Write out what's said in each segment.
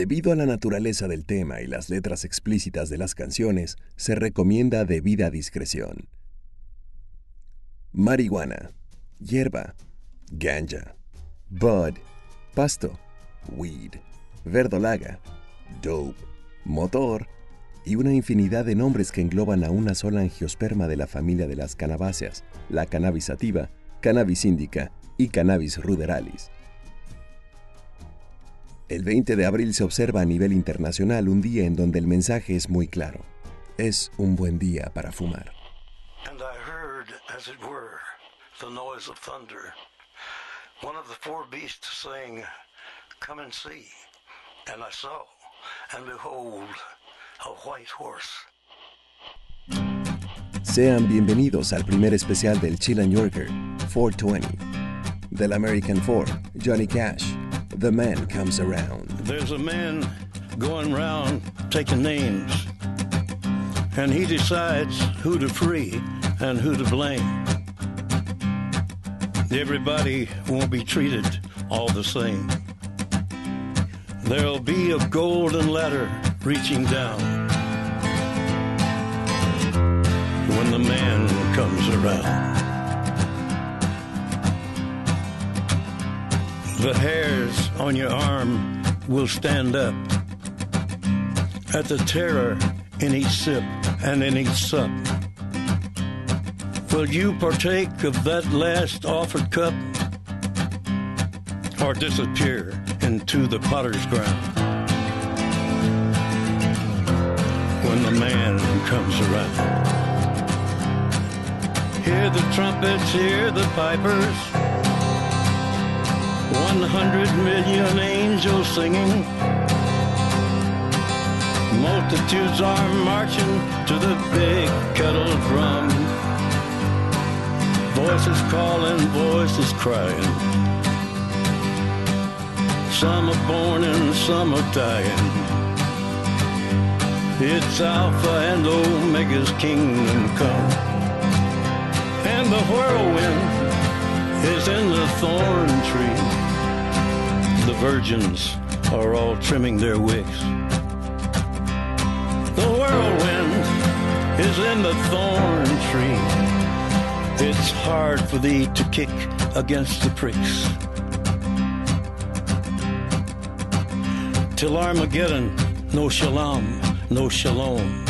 Debido a la naturaleza del tema y las letras explícitas de las canciones, se recomienda debida discreción. Marihuana, hierba, ganja, bud, pasto, weed, verdolaga, dope, motor y una infinidad de nombres que engloban a una sola angiosperma de la familia de las cannabáceas, la cannabis sativa, cannabis indica y cannabis ruderalis. El 20 de abril se observa a nivel internacional un día en donde el mensaje es muy claro. Es un buen día para fumar. And I heard, as it were, the noise of thunder. One of the four beasts saying, Come and see. And I saw, and behold, a white horse. Sean bienvenidos al primer especial del Chill and Yorker, 420. Del American Four, Johnny Cash, The Man Comes Around. There's a man going round taking names, and he decides who to free and who to blame. Everybody won't be treated all the same. There'll be a golden ladder reaching down when the man comes around. The hairs on your arm will stand up at the terror in each sip and in each sup. Will you partake of that last offered cup or disappear into the potter's ground when the man comes around? Hear the trumpets, hear the pipers. One hundred million angels singing. Multitudes are marching to the big kettle drum. Voices calling, voices crying. Some are born and some are dying. It's Alpha and Omega's kingdom come. The whirlwind is in the thorn tree. The virgins are all trimming their wicks. The whirlwind is in the thorn tree. It's hard for thee to kick against the pricks. Till Armageddon, no shalom, no shalom.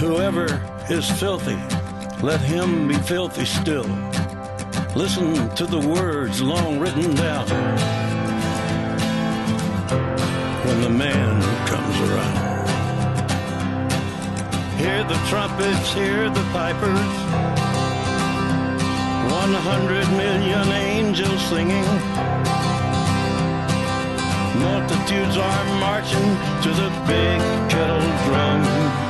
Whoever is filthy, let him be filthy still. Listen to the words long written down when the man comes around. Hear the trumpets, hear the pipers. One hundred million angels singing. Multitudes are marching to the big kettle drum.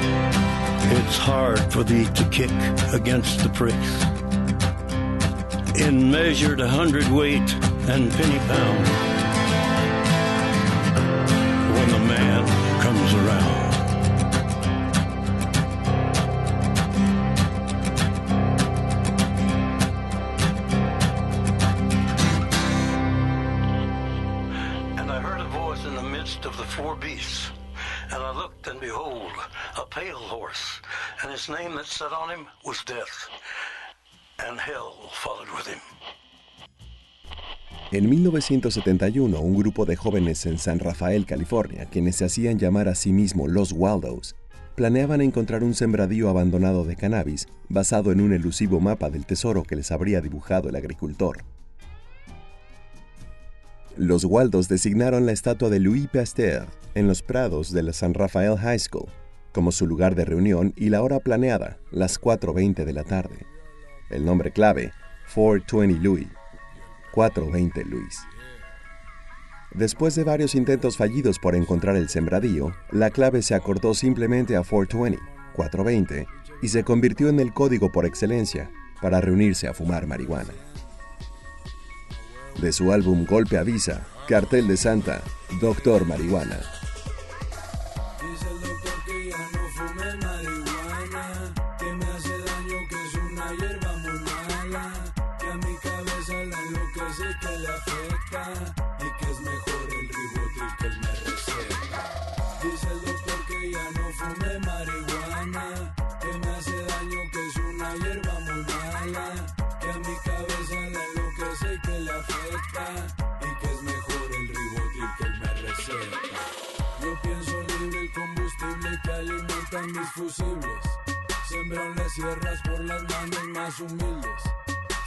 It's hard for thee to kick against the pricks. In measured hundredweight and penny pound. When the man comes around. And I heard a voice in the midst of the four beasts. And I looked, and behold, a pale horse, and his name that sat on him was Death, and hell followed with him. En 1971, un grupo de jóvenes en San Rafael, California, quienes se hacían llamar a sí mismos los Waldos, planeaban encontrar un sembradío abandonado de cannabis basado en un elusivo mapa del tesoro que les habría dibujado el agricultor. Los Waldos designaron la estatua de Louis Pasteur en los prados de la San Rafael High School como su lugar de reunión y la hora planeada, las 4.20 de la tarde. El nombre clave, 420 Louis. 420 Louis. Después de varios intentos fallidos por encontrar el sembradío, la clave se acortó simplemente a 420, 420, y se convirtió en el código por excelencia para reunirse a fumar marihuana. De su álbum Golpe Avisa, Cartel de Santa, Doctor Marihuana. Sembran las sierras por las manos más humildes.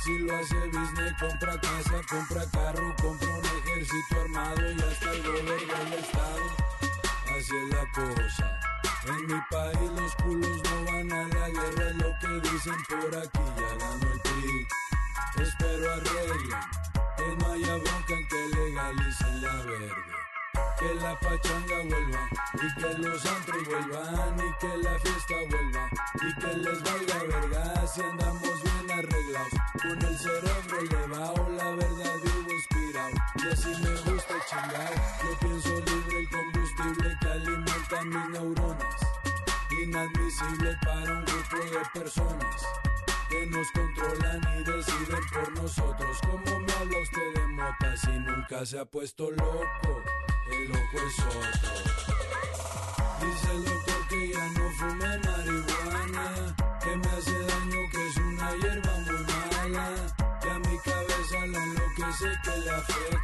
Si lo hace business, compra casa, compra carro, compra un ejército armado y hasta el gobierno del estado. Así es la cosa. En mi país los culos no van a la guerra, es lo que dicen por aquí, ya ganó el PRI. Espero arreglen, que no haya bronca en que legalicen la verde que la pachanga vuelva y que los antros vuelvan y que la fiesta vuelva y que les valga verga si andamos bien arreglados. Con el cerebro elevado la verdad vivo inspirado. Y así me gusta chingar. Yo pienso libre el combustible que alimenta mis neuronas. Inadmisible para un grupo de personas que nos controlan y deciden por nosotros. ¿Cómo me habla usted de mota si nunca se ha puesto loco? El loco el doctor que ya no fume marihuana, que me hace daño, que es una hierba muy mala, que a mi cabeza la enloquece, que le afecta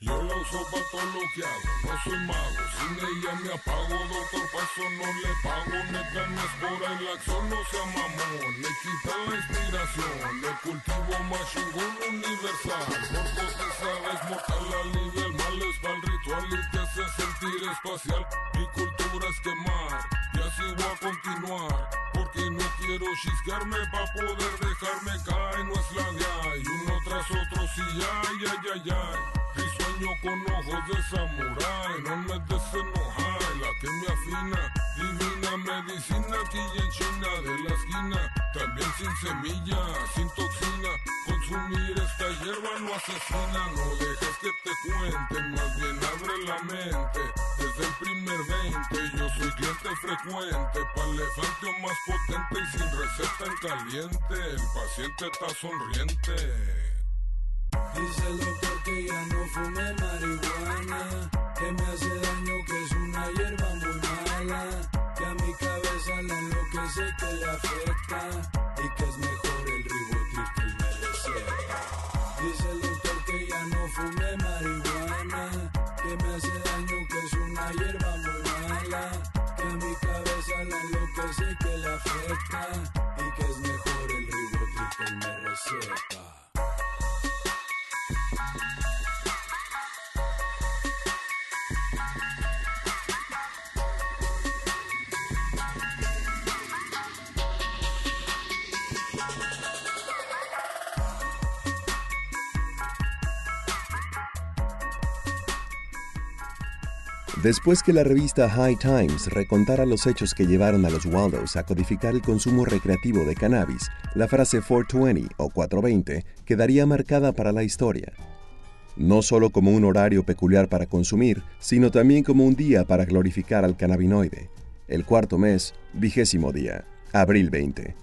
yo la uso para todo lo que hago, no soy mago, sin ella me apago, doctor, pa' eso no le pago, neta no es por ahí, la acción no sea mamón, le quita la inspiración, le cultivo más chingón universal, porque te sabes mortal, alivia el mal, es para el ritual y te hace sentir espacial, quemar, y así voy a continuar, porque no quiero chisquearme pa' poder dejarme caer, no es la de ahí, uno tras otro, sí, ay, ay, ay, ay. Y sueño con ojos de samurái, no me desenojar, la que me afina, divina medicina aquí en China de la esquina, también sin semilla, sin toxina, consumir esta hierba no asesina, no dejes que te cuenten, más bien abre la mente, el primer 20 yo soy cliente frecuente, pa' elefante o más potente y sin receta en caliente, el paciente está sonriente. Dice el doctor que ya no fume marihuana, que me hace daño, que es una hierba muy mala, que a mi cabeza la enloquece, que le afecta el Después que la revista High Times recontara los hechos que llevaron a los Waldos a codificar el consumo recreativo de cannabis, la frase 420 o 420 quedaría marcada para la historia. No solo como un horario peculiar para consumir, sino también como un día para glorificar al cannabinoide. El cuarto mes, vigésimo día, abril 20.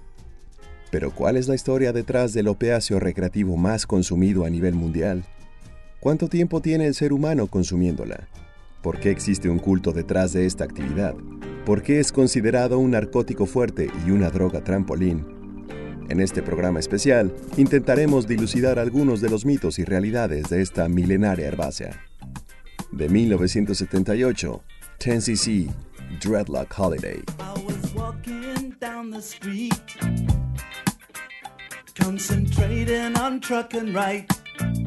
Pero ¿cuál es la historia detrás del opiáceo recreativo más consumido a nivel mundial? ¿Cuánto tiempo tiene el ser humano consumiéndola? ¿Por qué existe un culto detrás de esta actividad? ¿Por qué es considerado un narcótico fuerte y una droga trampolín? En este programa especial intentaremos dilucidar algunos de los mitos y realidades de esta milenaria herbácea. De 1978, 10cc Dreadlock Holiday. Concentrating on right.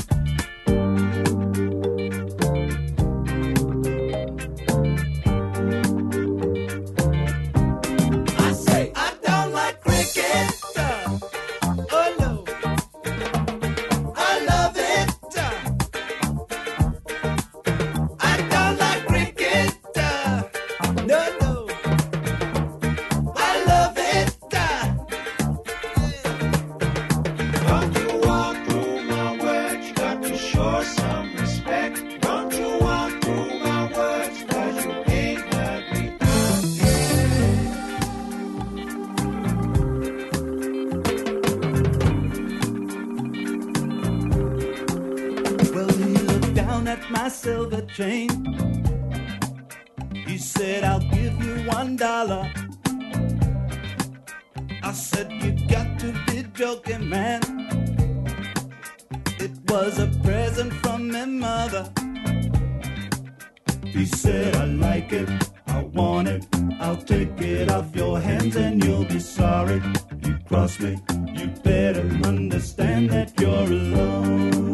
My silver chain. He said, I'll give you one dollar. I said, You got to be joking, man. It was a present from my mother. He said, I like it, I want it. I'll take it off your hands and you'll be sorry. You cross me, you better understand that you're alone.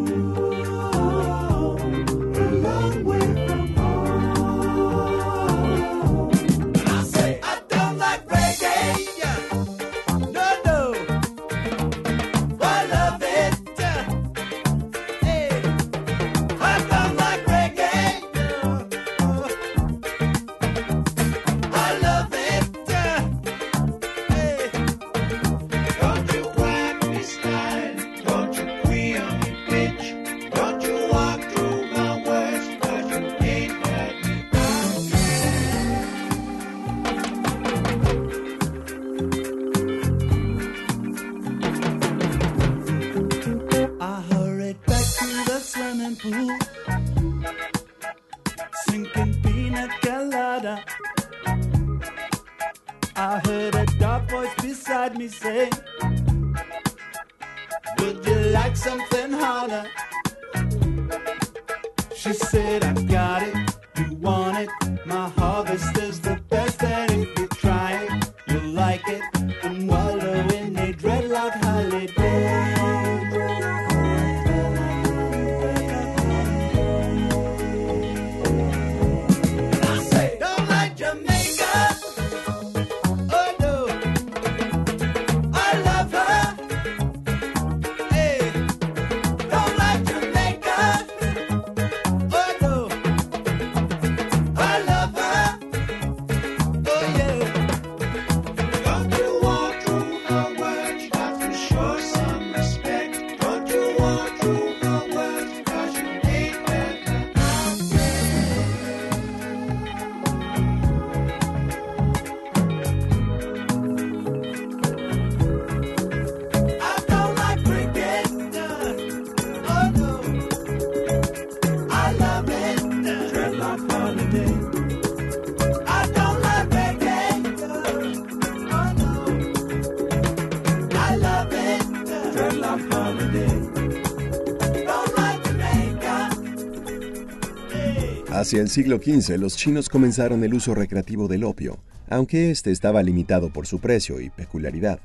Hacia el siglo XV, los chinos comenzaron el uso recreativo del opio, aunque este estaba limitado por su precio y peculiaridad.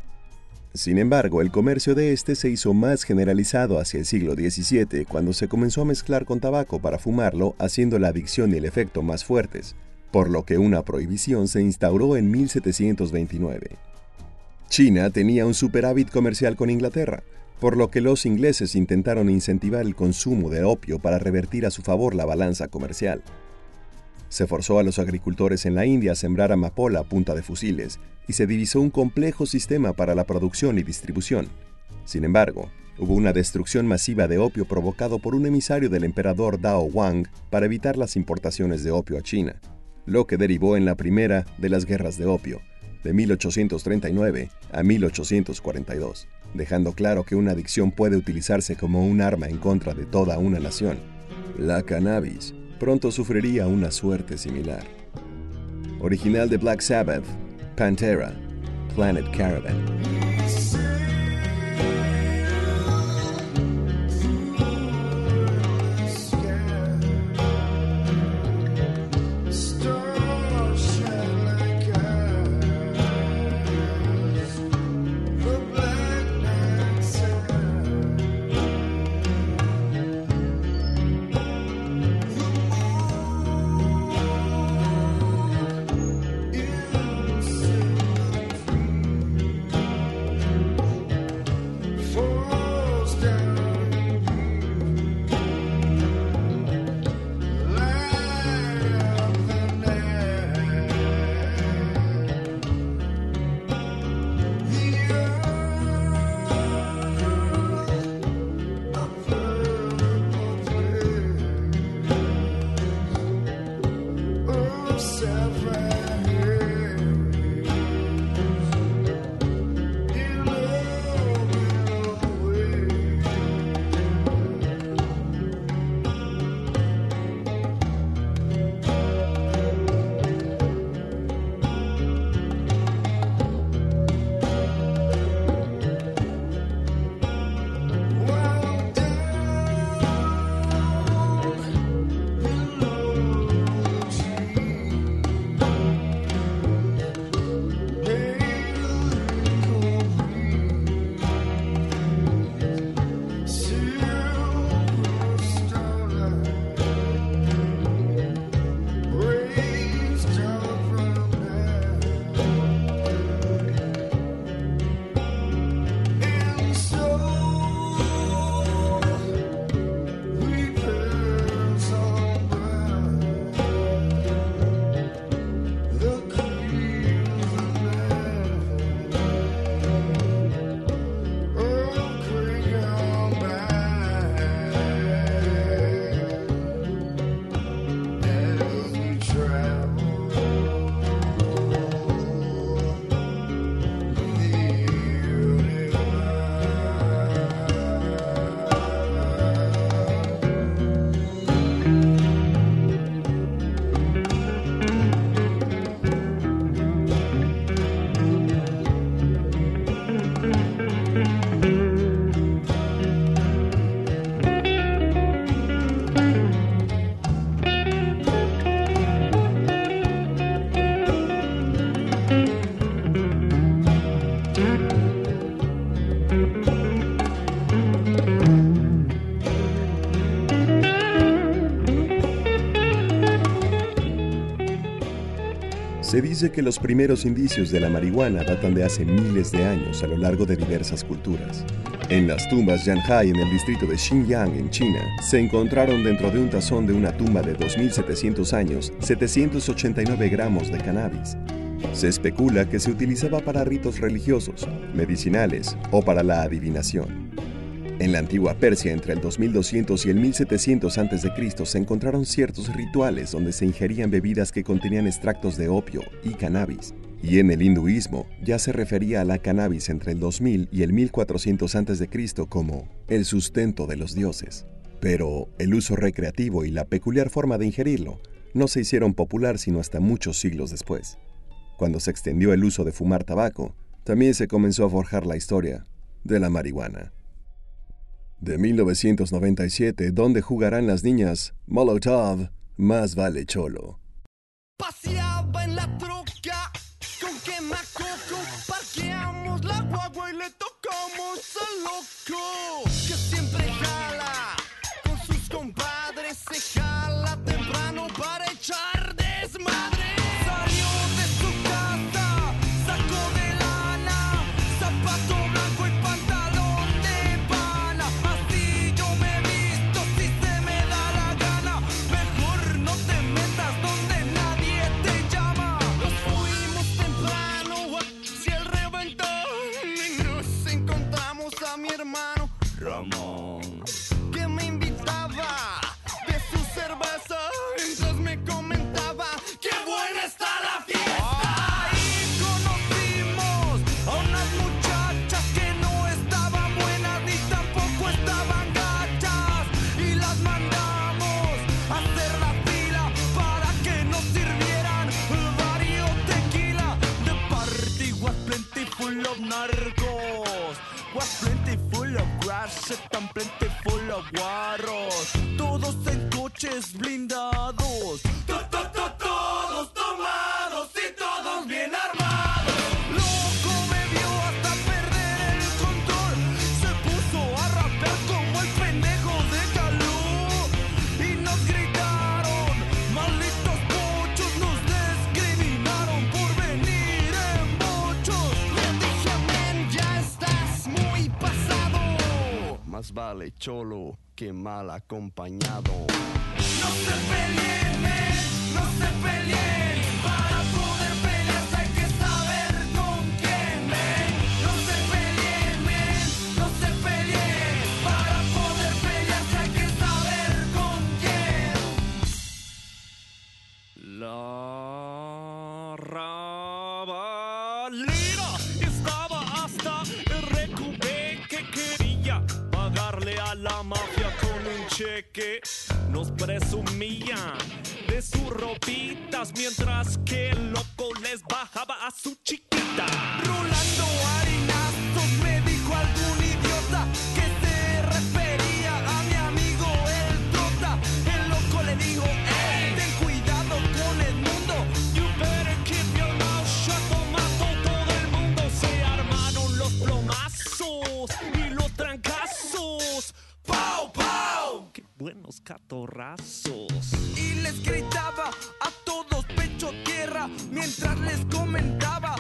Sin embargo, el comercio de este se hizo más generalizado hacia el siglo XVII, cuando se comenzó a mezclar con tabaco para fumarlo, haciendo la adicción y el efecto más fuertes, por lo que una prohibición se instauró en 1729. China tenía un superávit comercial con Inglaterra, por lo que los ingleses intentaron incentivar el consumo de opio para revertir a su favor la balanza comercial. Se forzó a los agricultores en la India a sembrar amapola a punta de fusiles y se divisó un complejo sistema para la producción y distribución. Sin embargo, hubo una destrucción masiva de opio provocado por un emisario del emperador Dao Wang para evitar las importaciones de opio a China, lo que derivó en la primera de las guerras de opio, de 1839 a 1842, dejando claro que una adicción puede utilizarse como un arma en contra de toda una nación. La cannabis pronto sufriría una suerte similar. Original de Black Sabbath, Pantera, Planet Caravan. Dice que los primeros indicios de la marihuana datan de hace miles de años a lo largo de diversas culturas. En las tumbas Yanhai en el distrito de Xinjiang, en China, se encontraron dentro de un tazón de una tumba de 2.700 años 789 gramos de cannabis. Se especula que se utilizaba para ritos religiosos, medicinales o para la adivinación. En la antigua Persia, entre el 2200 y el 1700 a.C., se encontraron ciertos rituales donde se ingerían bebidas que contenían extractos de opio y cannabis. Y en el hinduismo ya se refería a la cannabis entre el 2000 y el 1400 a.C. como el sustento de los dioses. Pero el uso recreativo y la peculiar forma de ingerirlo no se hicieron popular sino hasta muchos siglos después. Cuando se extendió el uso de fumar tabaco, también se comenzó a forjar la historia de la marihuana de 1997, donde jugarán las niñas Molotov, Más vale cholo. Paseaba en la troca con quemacoco, parqueamos la guagua y le tocamos al loco que plenty full of guarros. Todos en coches blindados. Más vale cholo que mal acompañado. No se peleen, no se peleen. Para poder pelear hay que saber con quién. No se peleen, no se peleen. Para poder pelear hay que saber con quién. La presumían de sus ropitas mientras que el loco les bajaba a su chiquita. Rolando harinazos me dijo algún buenos catorrazos! Y les gritaba a todos pecho tierra mientras les comentaba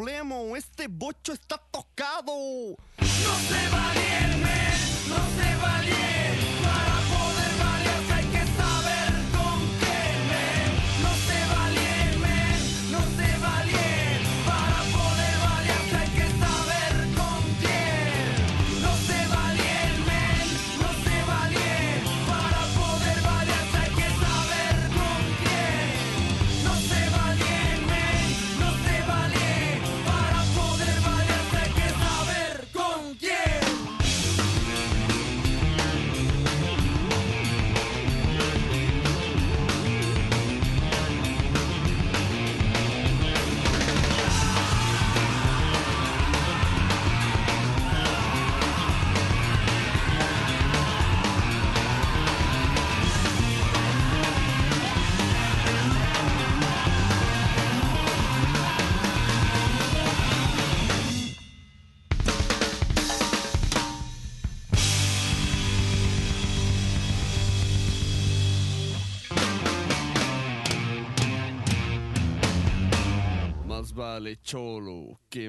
problema, este bocho está tocado. No se valien, men,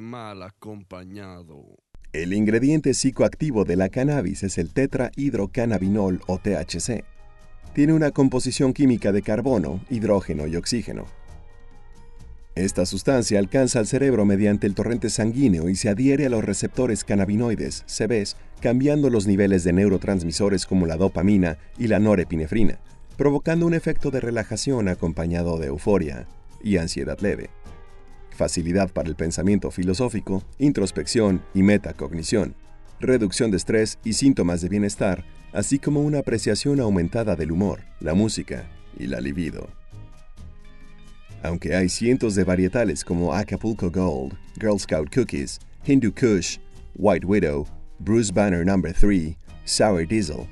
Mal acompañado. El ingrediente psicoactivo de la cannabis es el tetrahidrocannabinol o THC. Tiene una composición química de carbono, hidrógeno y oxígeno. Esta sustancia alcanza al cerebro mediante el torrente sanguíneo y se adhiere a los receptores cannabinoides, CBs, cambiando los niveles de neurotransmisores como la dopamina y la norepinefrina, provocando un efecto de relajación acompañado de euforia y ansiedad leve facilidad para el pensamiento filosófico, introspección y metacognición, reducción de estrés y síntomas de bienestar, así como una apreciación aumentada del humor, la música y la libido. Aunque hay cientos de varietales como Acapulco Gold, Girl Scout Cookies, Hindu Kush, White Widow, Bruce Banner No. 3, Sour Diesel,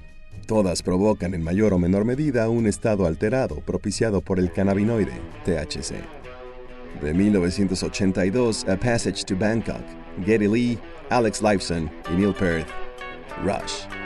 Todas provocan en mayor o menor medida un estado alterado propiciado por el cannabinoide THC. De 1982, A Passage to Bangkok, Geddy Lee, Alex Lifeson y Neil Peart, Rush.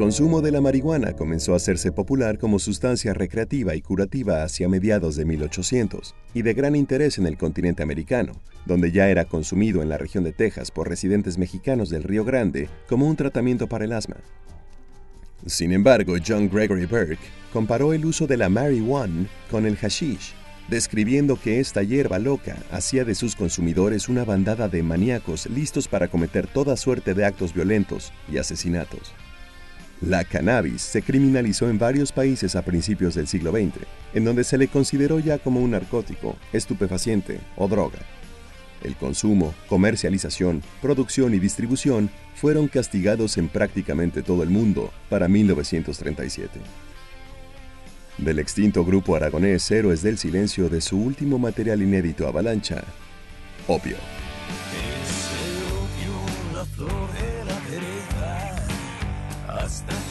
Consumo de la marihuana comenzó a hacerse popular como sustancia recreativa y curativa hacia mediados de 1800 y de gran interés en el continente americano, donde ya era consumido en la región de Texas por residentes mexicanos del Río Grande como un tratamiento para el asma. Sin embargo, John Gregory Burke comparó el uso de la marijuana con el hashish, describiendo que esta hierba loca hacía de sus consumidores una bandada de maníacos listos para cometer toda suerte de actos violentos y asesinatos. La cannabis se criminalizó en varios países a principios del siglo XX, en donde se le consideró ya como un narcótico, estupefaciente o droga. El consumo, comercialización, producción y distribución fueron castigados en prácticamente todo el mundo para 1937. Del extinto grupo aragonés Héroes del Silencio de su último material inédito Avalancha, Opio. Hasta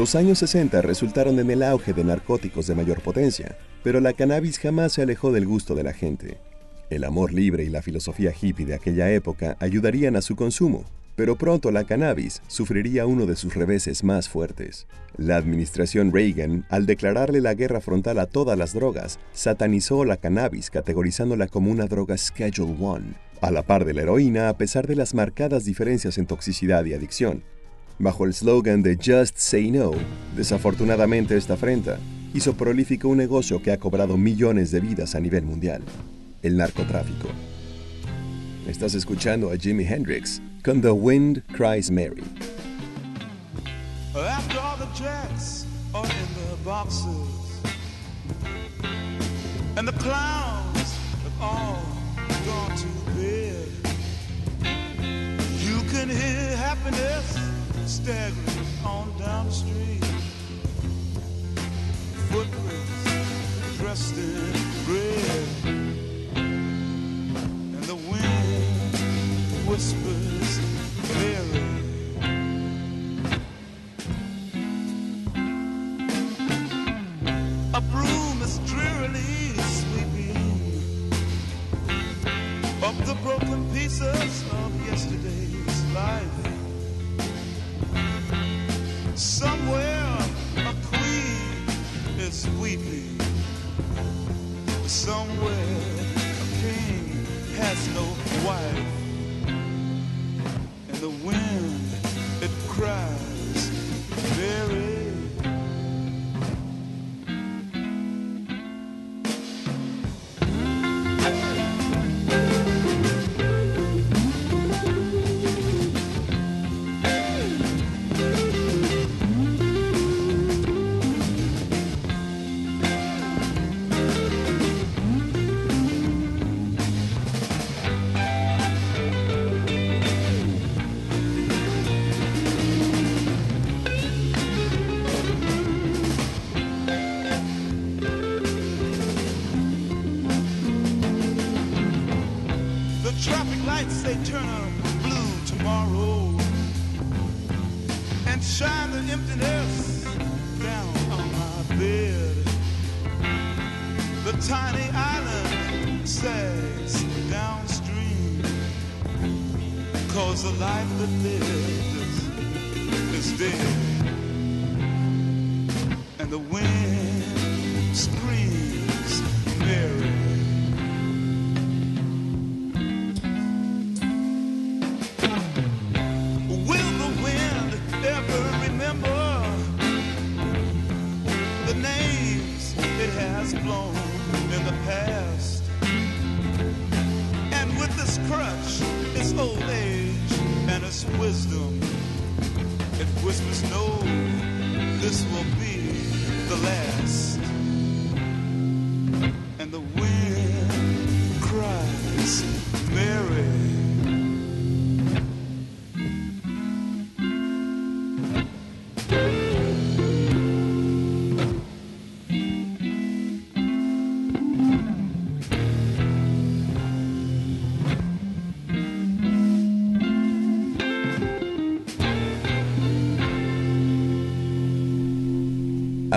Los años 60 resultaron en el auge de narcóticos de mayor potencia, pero la cannabis jamás se alejó del gusto de la gente. El amor libre y la filosofía hippie de aquella época ayudarían a su consumo, pero pronto la cannabis sufriría uno de sus reveses más fuertes. La administración Reagan, al declararle la guerra frontal a todas las drogas, satanizó la cannabis categorizándola como una droga Schedule 1, a la par de la heroína a pesar de las marcadas diferencias en toxicidad y adicción. Bajo el slogan de Just Say No, desafortunadamente esta afrenta hizo prolífico un negocio que ha cobrado millones de vidas a nivel mundial, el narcotráfico. Estás escuchando a Jimi Hendrix con The Wind Cries Mary. After all the jacks are in the boxes, and the clowns have all gone to bed. You can hear happiness staggering on down the street. Footprints dressed in red, and the wind whispers. A broom is drearily sweeping up the broken pieces of yesterday's life. Somewhere a queen is weeping. Somewhere a king has no wife. And the wind, it cries very cause the life that lived is, is dead. And the wind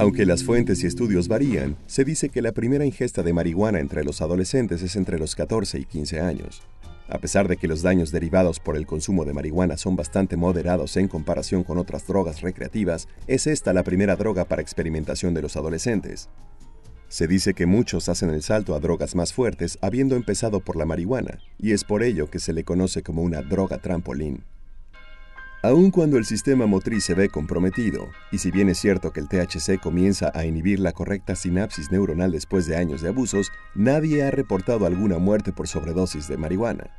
Aunque las fuentes y estudios varían, se dice que la primera ingesta de marihuana entre los adolescentes es entre los 14 y 15 años. A pesar de que los daños derivados por el consumo de marihuana son bastante moderados en comparación con otras drogas recreativas, es esta la primera droga para experimentación de los adolescentes. Se dice que muchos hacen el salto a drogas más fuertes habiendo empezado por la marihuana, y es por ello que se le conoce como una droga trampolín. Aun cuando el sistema motriz se ve comprometido, y si bien es cierto que el THC comienza a inhibir la correcta sinapsis neuronal después de años de abusos, nadie ha reportado alguna muerte por sobredosis de marihuana.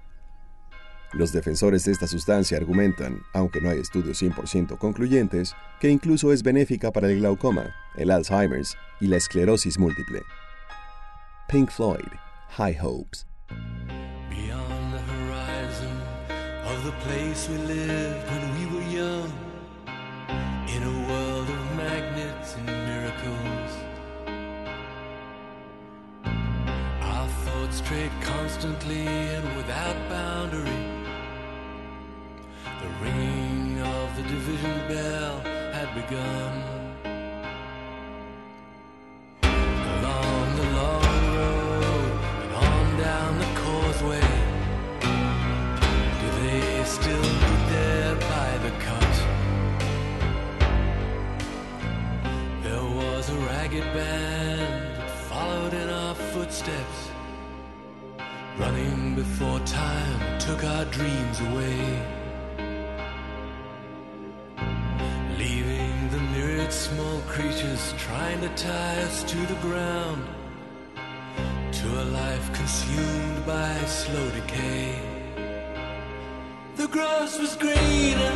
Los defensores de esta sustancia argumentan, aunque no hay estudios 100% concluyentes, que incluso es benéfica para el glaucoma, el Alzheimer's y la esclerosis múltiple. Pink Floyd, High Hopes. Strayed constantly and without boundary. The ringing of the division bell had begun. Grass was greener.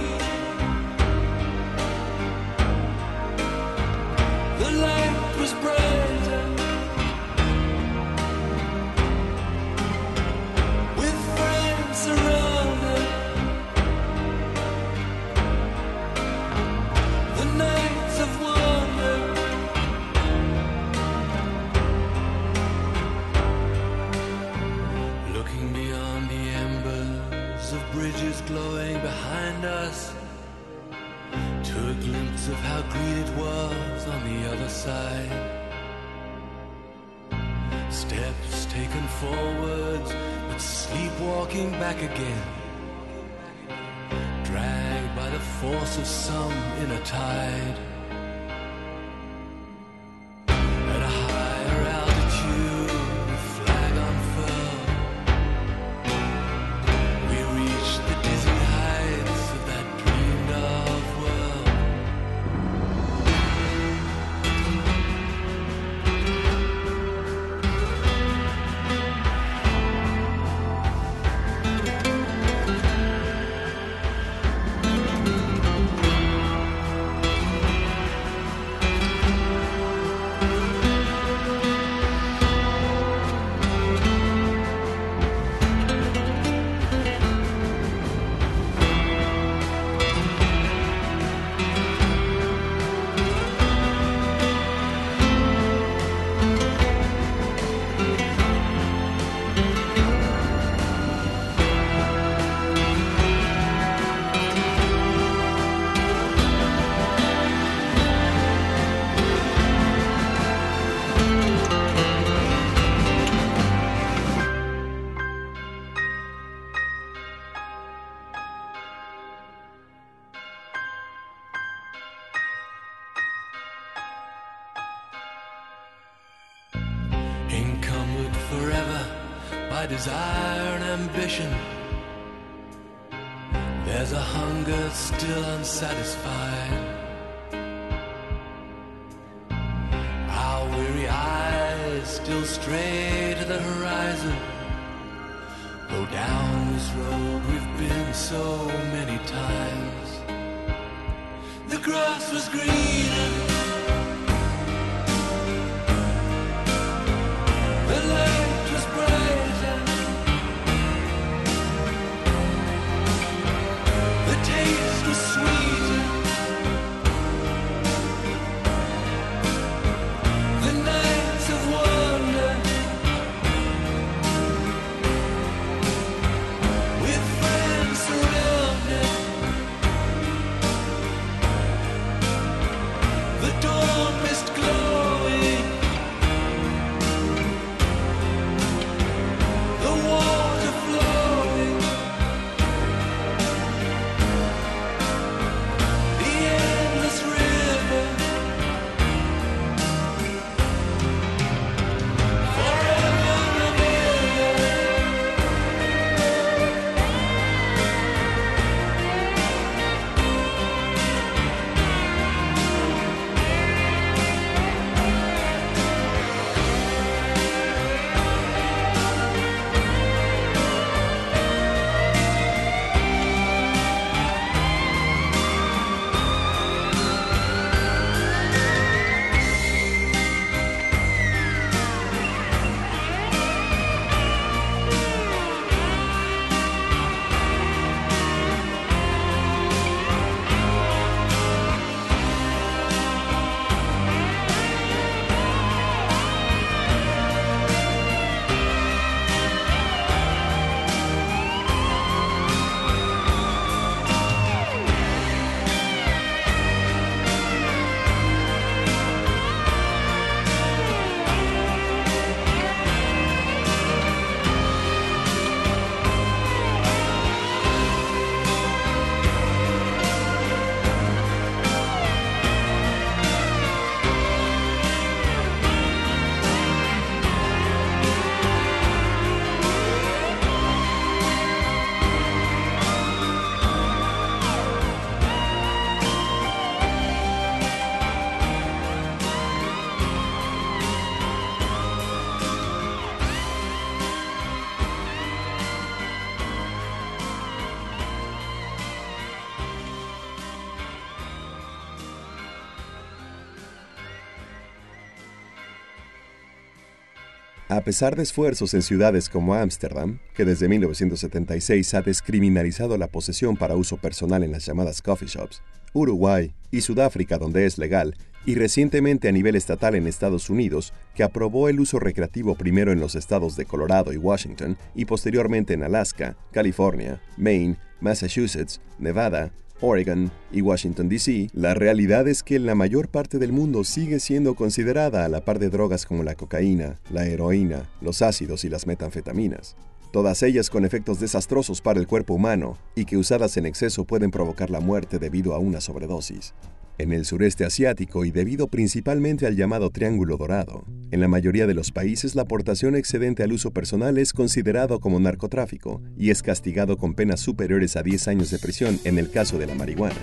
Pesar de esfuerzos en ciudades como Ámsterdam, que desde 1976 ha descriminalizado la posesión para uso personal en las llamadas coffee shops, Uruguay y Sudáfrica, donde es legal, y recientemente a nivel estatal en Estados Unidos, que aprobó el uso recreativo primero en los estados de Colorado y Washington y posteriormente en Alaska, California, Maine, Massachusetts, Nevada, Oregon y Washington, D.C., la realidad es que la mayor parte del mundo sigue siendo considerada a la par de drogas como la cocaína, la heroína, los ácidos y las metanfetaminas. Todas ellas con efectos desastrosos para el cuerpo humano y que usadas en exceso pueden provocar la muerte debido a una sobredosis. En el sureste asiático y debido principalmente al llamado Triángulo Dorado, en la mayoría de los países la aportación excedente al uso personal es considerado como narcotráfico y es castigado con penas superiores a 10 años de prisión en el caso de la marihuana.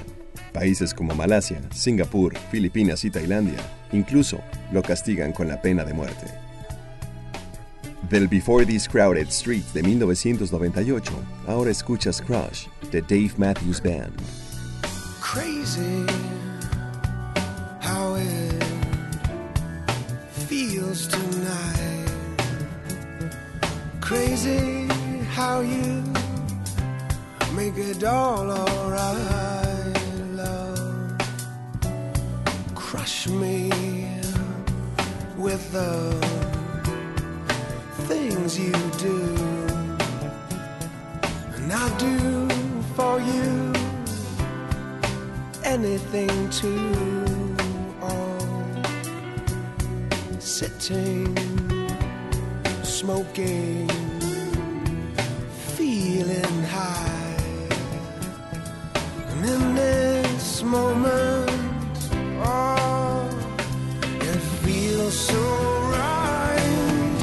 Países como Malasia, Singapur, Filipinas y Tailandia incluso lo castigan con la pena de muerte. Del Before These Crowded Streets de 1998, ahora escuchas Crush de Dave Matthews Band. crazy tonight. Crazy how you make it all alright, love. Crush me with the things you do, and I'll do for you anything to sitting smoking feeling high. And in this moment oh it feels so right.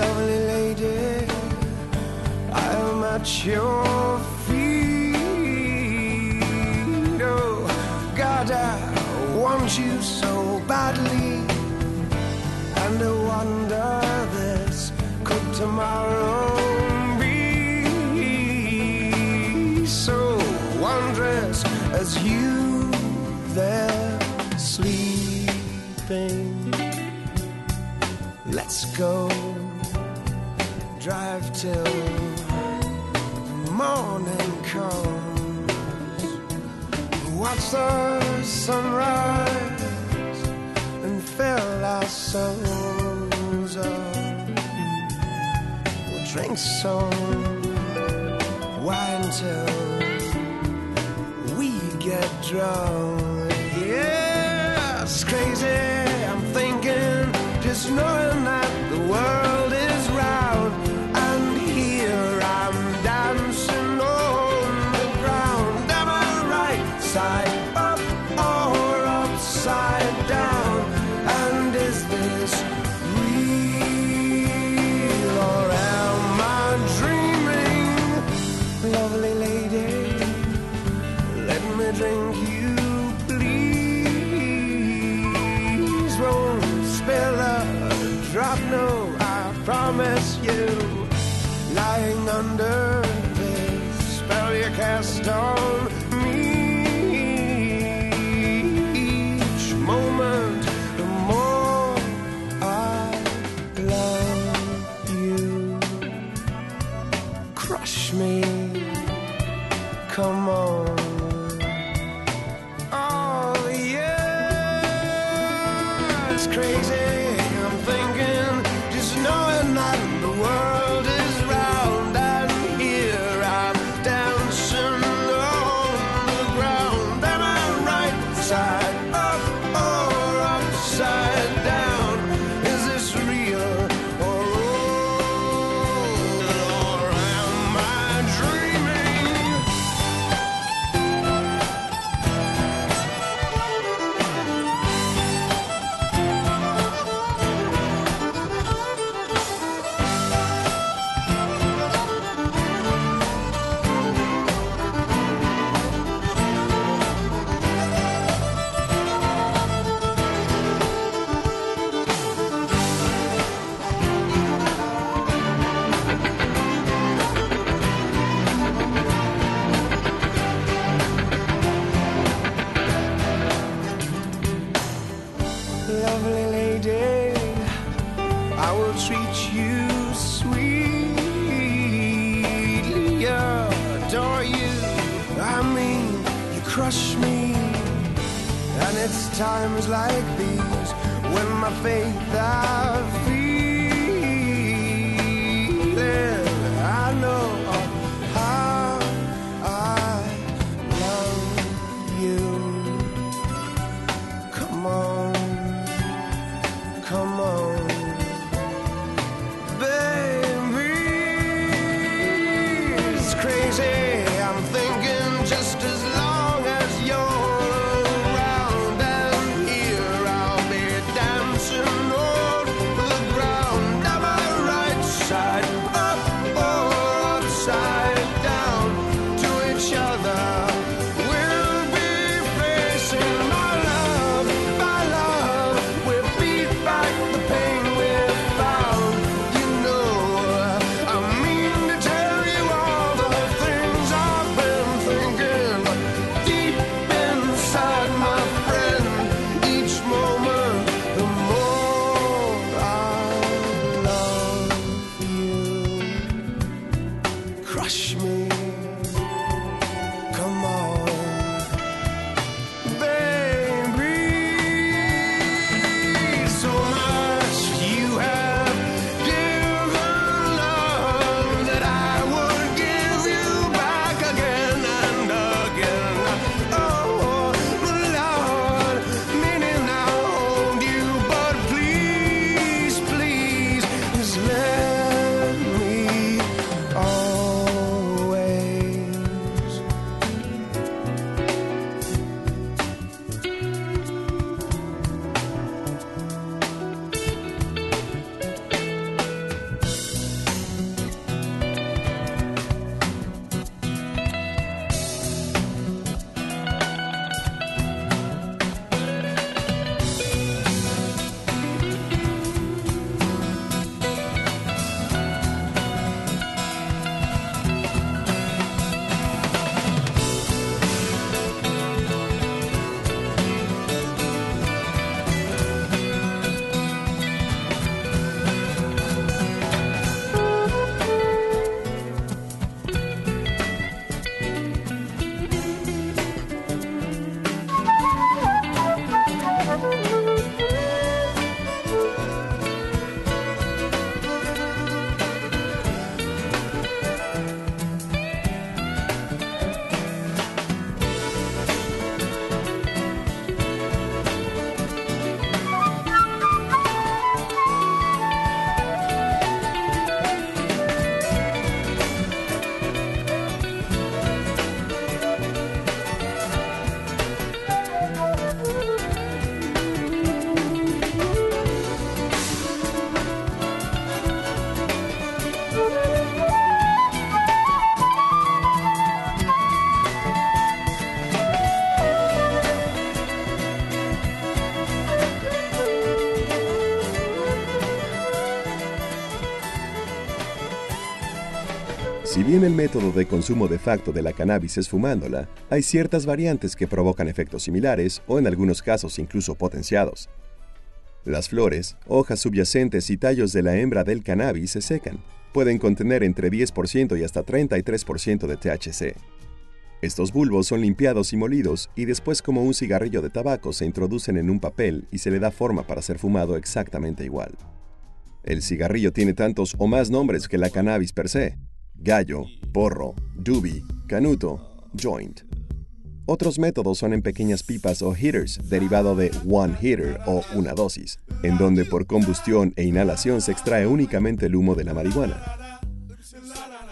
Lovely lady I'm at your tomorrow be so wondrous as you there sleeping. Let's go drive till morning comes. Watch the sunrise and fill our souls drink some wine till we get drunk. Yeah, it's crazy. I'm thinking, just knowing promise you. Lying under bien el método de consumo de facto de la cannabis es fumándola, hay ciertas variantes que provocan efectos similares o en algunos casos incluso potenciados. Las flores, hojas subyacentes y tallos de la hembra del cannabis se secan. Pueden contener entre 10% y hasta 33% de THC. Estos bulbos son limpiados y molidos y después como un cigarrillo de tabaco se introducen en un papel y se le da forma para ser fumado exactamente igual. El cigarrillo tiene tantos o más nombres que la cannabis per se. Gallo, porro, doobie, canuto, joint. Otros métodos son en pequeñas pipas o hitters, derivado de one hitter o una dosis, en donde por combustión e inhalación se extrae únicamente el humo de la marihuana.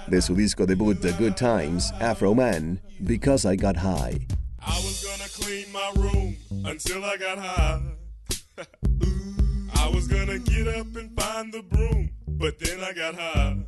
De su disco debut The Good Times, Afro Man, Because I Got High. I was gonna clean my room until I got high. I was gonna get up and find the broom, but then I got high.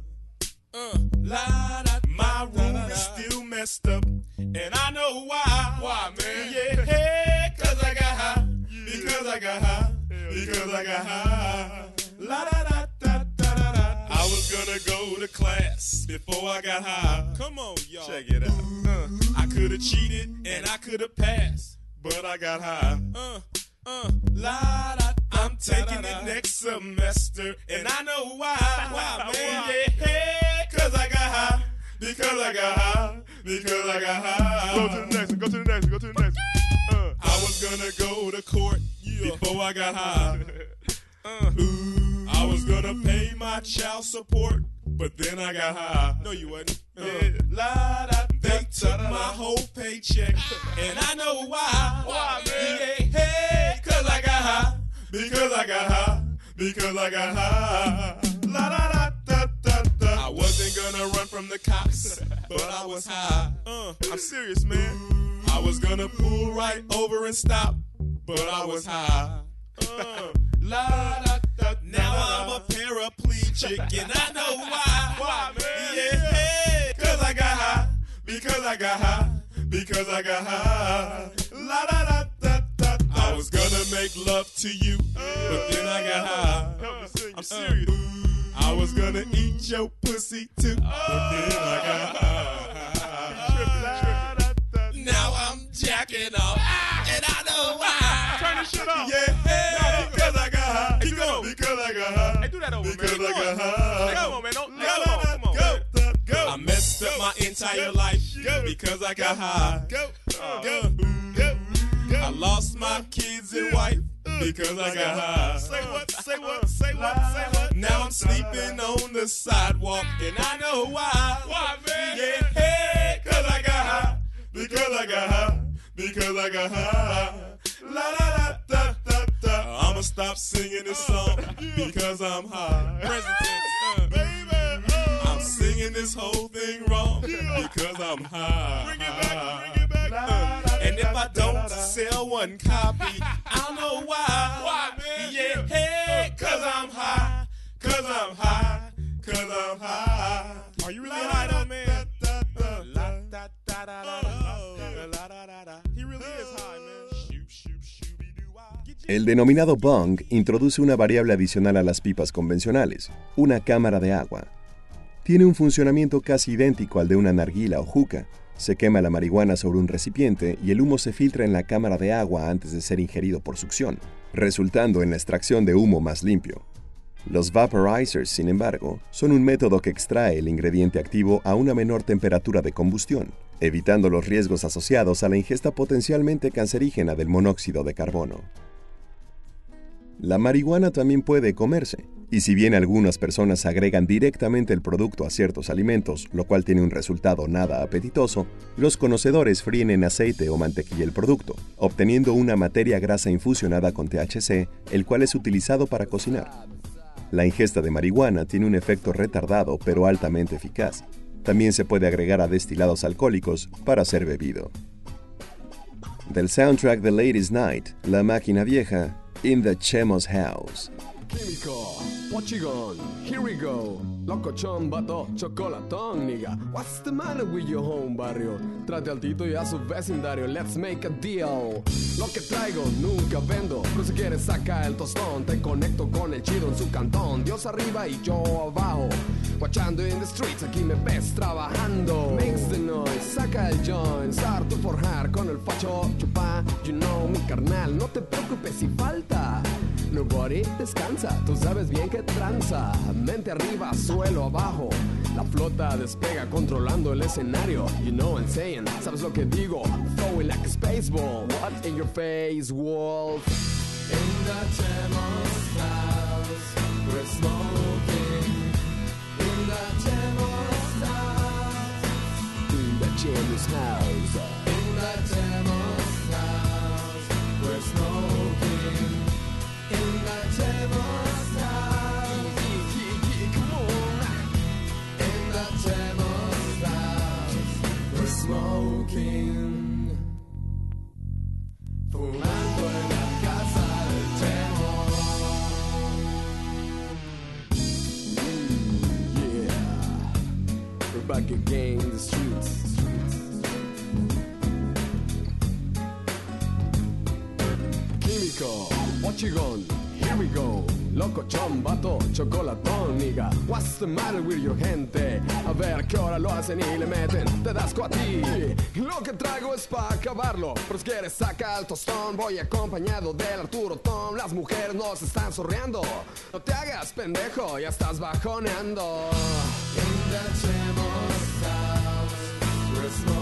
Uh, la, da, my room is still messed up, and I know why. Why, man? Yeah, hey, cause I got high. Because I got high. Because I got high. La da da da da da da. I was gonna go to class before I got high. Come on, y'all. Check it out. Uh, I could have cheated and I could have passed, but I got high. Uh, uh, la da. I'm taking it next semester, and I know why. Why, man? Yeah, hey, cause I got high. Because I got high. Because I got high. Go to the next one. Go to the next one. Go to the next one. Uh. I was gonna go to court before I got high. Uh, ooh, I was gonna pay my child support, but then I got high. No, you wasn't. Uh, la, da, they took my whole paycheck, and I know why. Why, man? Yeah, hey, cause I got high. Because I got high. Because I got high. Gonna run from the cops, but I was high. Uh, I'm serious, man. I was gonna pull right over and stop, but I was high. Uh, la da da. Now I'm a paraplegic, and I know why. Why, man? Yeah, hey, cause I got high. Because I got high. Because I got high. La da da da da. I was gonna make love to you, but then I got high. I'm serious. I was gonna eat your pussy too, oh. but then I got high. Now I'm jacking off, ah. and I know why. Turn this shit off. Yeah, because I got high. Keep going. Because I got high. Hey, do that over, Because man. I got high. Come on, man. Don't, La, come on, come on. go, go. I messed up my entire life because I got high. Go, uh, go, go, go. I lost my kids and wife because I got high. Uh-huh. Say what? Say what? Say what? Say what? Now I'm sleeping on the sidewalk and I know why. Why, man? Yeah, hey, cause I got high. Because I got high. Because I got high. La la la da da da. I'ma stop singing this uh, song because I'm high. Present tense, uh, baby. Uh. I'm singing this whole thing wrong because I'm high. Bring it back, bring it back. If I don't sell one copy, I don't know why. Why, man? Yeah, hey, cause I'm high. Cause I'm high. Cause I'm high. Are you really high though, man? He really is high, man. Shoop, shoop, shooby-doo-wah. Get El denominado bong introduce una variable adicional a las pipas convencionales, una cámara de agua. Tiene un funcionamiento casi idéntico al de una narguila o juca. Se quema la marihuana sobre un recipiente y el humo se filtra en la cámara de agua antes de ser ingerido por succión, resultando en la extracción de humo más limpio. Los vaporizers, sin embargo, son un método que extrae el ingrediente activo a una menor temperatura de combustión, evitando los riesgos asociados a la ingesta potencialmente cancerígena del monóxido de carbono. La marihuana también puede comerse, y si bien algunas personas agregan directamente el producto a ciertos alimentos, lo cual tiene un resultado nada apetitoso, los conocedores fríen en aceite o mantequilla el producto, obteniendo una materia grasa infusionada con THC, el cual es utilizado para cocinar. La ingesta de marihuana tiene un efecto retardado pero altamente eficaz. También se puede agregar a destilados alcohólicos para ser bebido. Del soundtrack The Ladies Night, La Máquina Vieja, In the Chemo's House. Pochigón, here we go. Locochón, vato, chocolatón, nigga. What's the matter with your home, barrio? Trate al Tito y a su vecindario, let's make a deal. Lo que traigo nunca vendo, pero si quieres saca el tostón. Te conecto con el chido en su cantón. Dios arriba y yo abajo. Watchando in the streets, aquí me ves trabajando. Makes the noise, saca el joint. Sarto forjar con el facho, chupa. You know, mi carnal, no te preocupes si falta. Nobody descansa, tú sabes bien que tranza. Mente arriba, suelo abajo. La flota despega controlando el escenario. You know I'm saying, sabes lo que digo. Throwing like a space ball. What in your face, wolf? In the Chemos house, we're smoking. In the Chemos house. In the Chemos house. In the Chemos back again in the streets. Químico, Pochigón, here we go. Locochón, vato, chocolatón, nigga. What's the matter with your gente? A ver qué hora lo hacen y le meten, te das a ti. Lo que traigo es pa' acabarlo, pero si quieres saca el tostón. Voy acompañado del Arturo Tom, las mujeres nos están sorreando. No te hagas pendejo, ya estás bajoneando. In the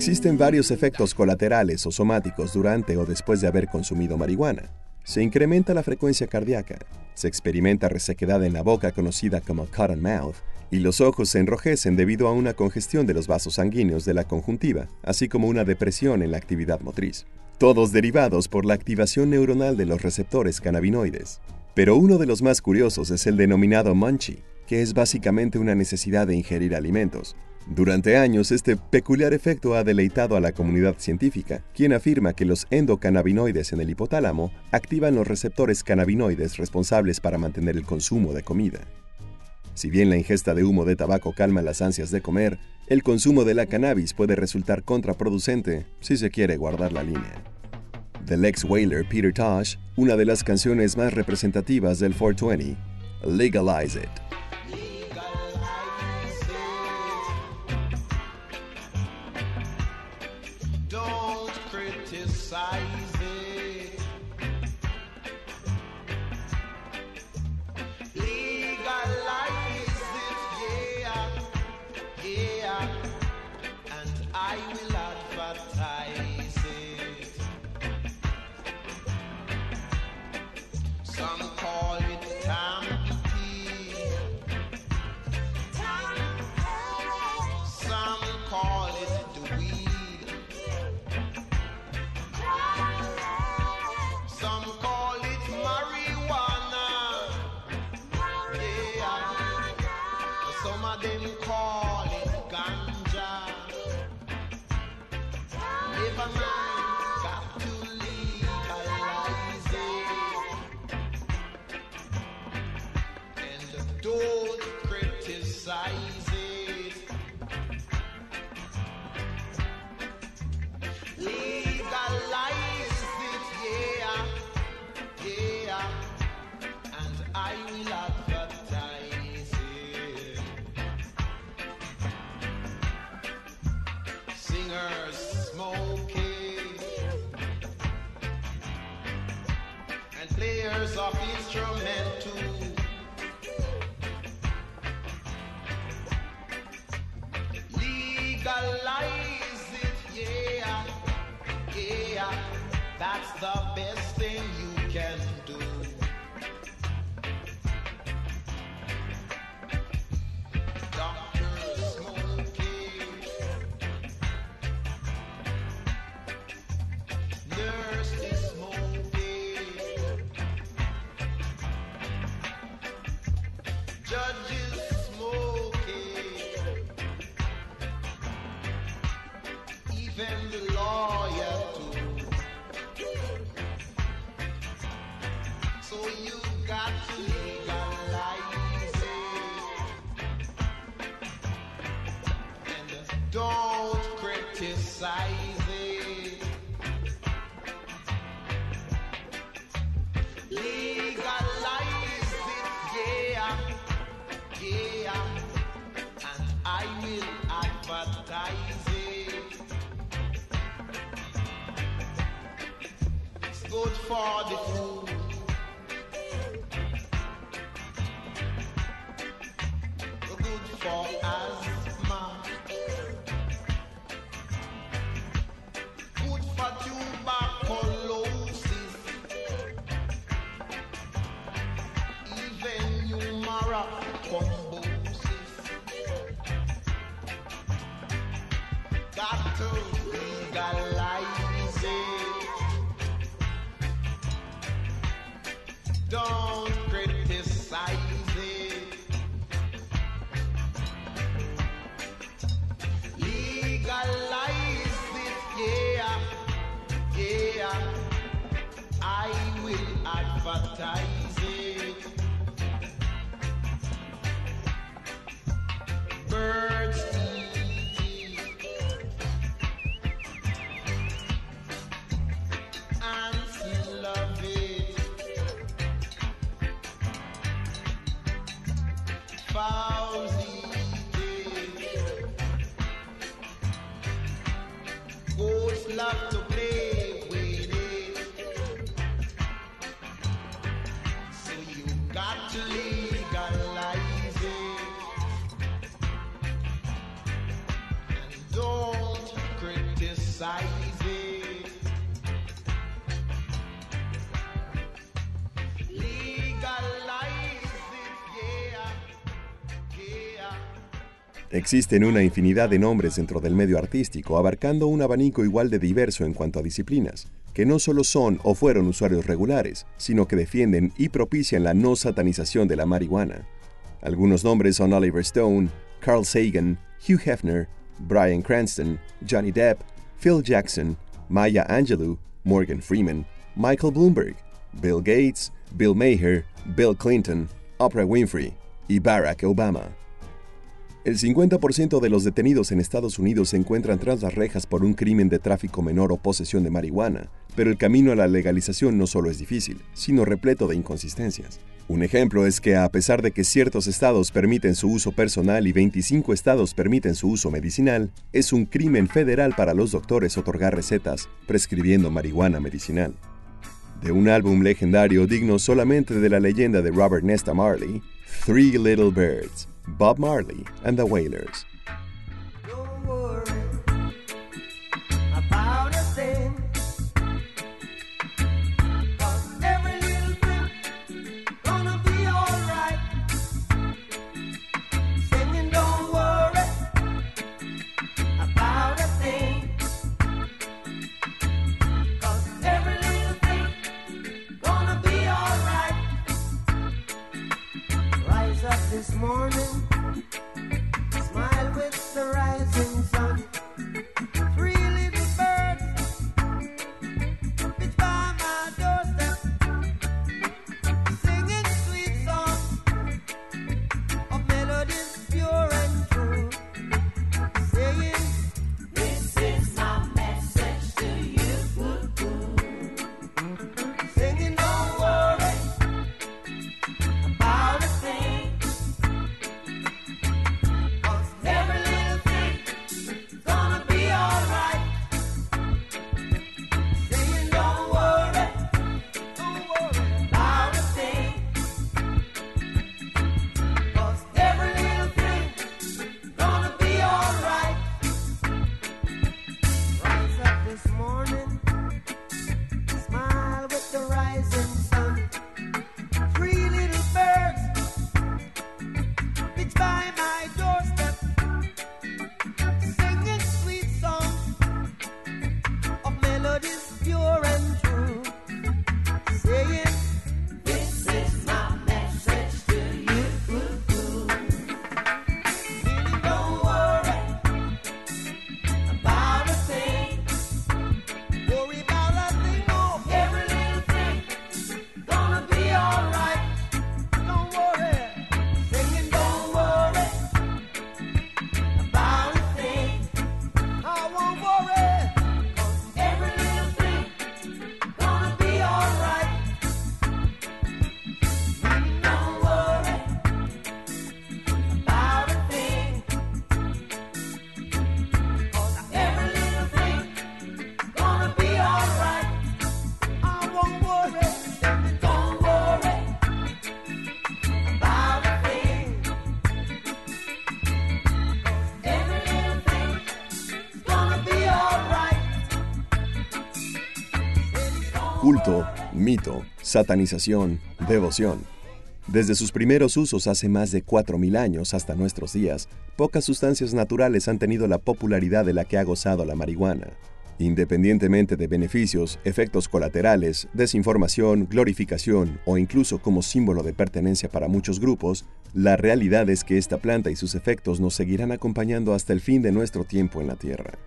Existen varios efectos colaterales o somáticos durante o después de haber consumido marihuana. Se incrementa la frecuencia cardíaca, se experimenta resequedad en la boca conocida como cotton mouth, y los ojos se enrojecen debido a una congestión de los vasos sanguíneos de la conjuntiva, así como una depresión en la actividad motriz. Todos derivados por la activación neuronal de los receptores cannabinoides. Pero uno de los más curiosos es el denominado munchie, que es básicamente una necesidad de ingerir alimentos. Durante años, este peculiar efecto ha deleitado a la comunidad científica, quien afirma que los endocannabinoides en el hipotálamo activan los receptores cannabinoides responsables para mantener el consumo de comida. Si bien la ingesta de humo de tabaco calma las ansias de comer, el consumo de la cannabis puede resultar contraproducente si se quiere guardar la línea. Del ex whaler Peter Tosh, una de las canciones más representativas del 420, Legalize It. Existen una infinidad de nombres dentro del medio artístico, abarcando un abanico igual de diverso en cuanto a disciplinas, que no solo son o fueron usuarios regulares, sino que defienden y propician la no satanización de la marihuana. Algunos nombres son Oliver Stone, Carl Sagan, Hugh Hefner, Bryan Cranston, Johnny Depp, Phil Jackson, Maya Angelou, Morgan Freeman, Michael Bloomberg, Bill Gates, Bill Maher, Bill Clinton, Oprah Winfrey y Barack Obama. El 50% de los detenidos en Estados Unidos se encuentran tras las rejas por un crimen de tráfico menor o posesión de marihuana, pero el camino a la legalización no solo es difícil, sino repleto de inconsistencias. Un ejemplo es que a pesar de que ciertos estados permiten su uso personal y 25 estados permiten su uso medicinal, es un crimen federal para los doctores otorgar recetas prescribiendo marihuana medicinal. De un álbum legendario digno solamente de la leyenda de Robert Nesta Marley, Three Little Birds, Bob Marley and the Wailers. Mito, satanización, devoción. Desde sus primeros usos hace más de 4.000 años hasta nuestros días, pocas sustancias naturales han tenido la popularidad de la que ha gozado la marihuana. Independientemente de beneficios, efectos colaterales, desinformación, glorificación o incluso como símbolo de pertenencia para muchos grupos, la realidad es que esta planta y sus efectos nos seguirán acompañando hasta el fin de nuestro tiempo en la Tierra.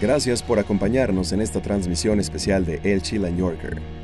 Gracias por acompañarnos en esta transmisión especial de El Chilean Yorker.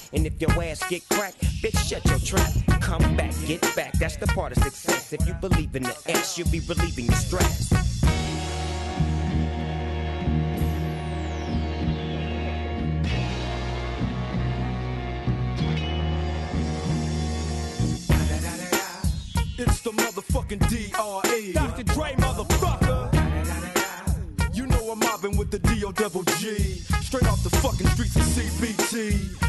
And if your ass get cracked, bitch, shut your trap. Come back, get back, that's the part of success. If you believe in the ass, you'll be relieving your stress. It's the motherfucking D.R.E. Dr. Dre, motherfucker. You know I'm mobbing with the D.O. Double G. Straight off the fucking streets of CBT.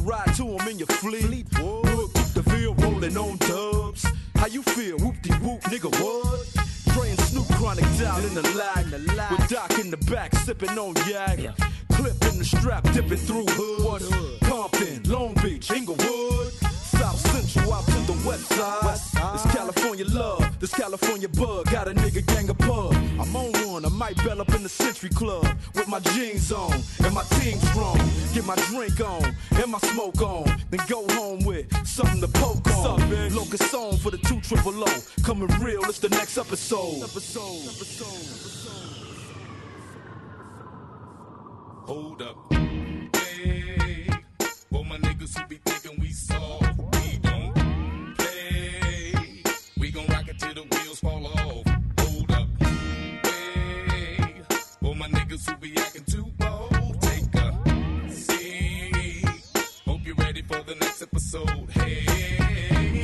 Ride to him in your fleet. Look, the field rolling on dubs. How you feel? Whoop de whoop, nigga, what? And Snoop chronic down in the lag. With Doc in the back, sipping on yak. Clip in the strap, dipping through hood. Compton, Long Beach, Inglewood. South Central out to the west side. It's California love, this California bug. Got a nigga gang of pub. I'm on one, I might bell up in the Century Club with my jeans on and my team strong. Get my drink on and my smoke on, then go home with something to poke on. Locust song for the two triple O. Coming real, it's the next episode. Episode. Hold up.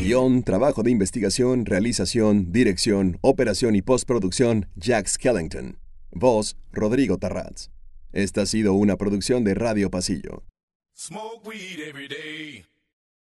Guión, trabajo de investigación, realización, dirección, operación y postproducción, Jack Skellington. Voz, Rodrigo Tarraz. Esta ha sido una producción de Radio Pasillo. Smoke weed every day.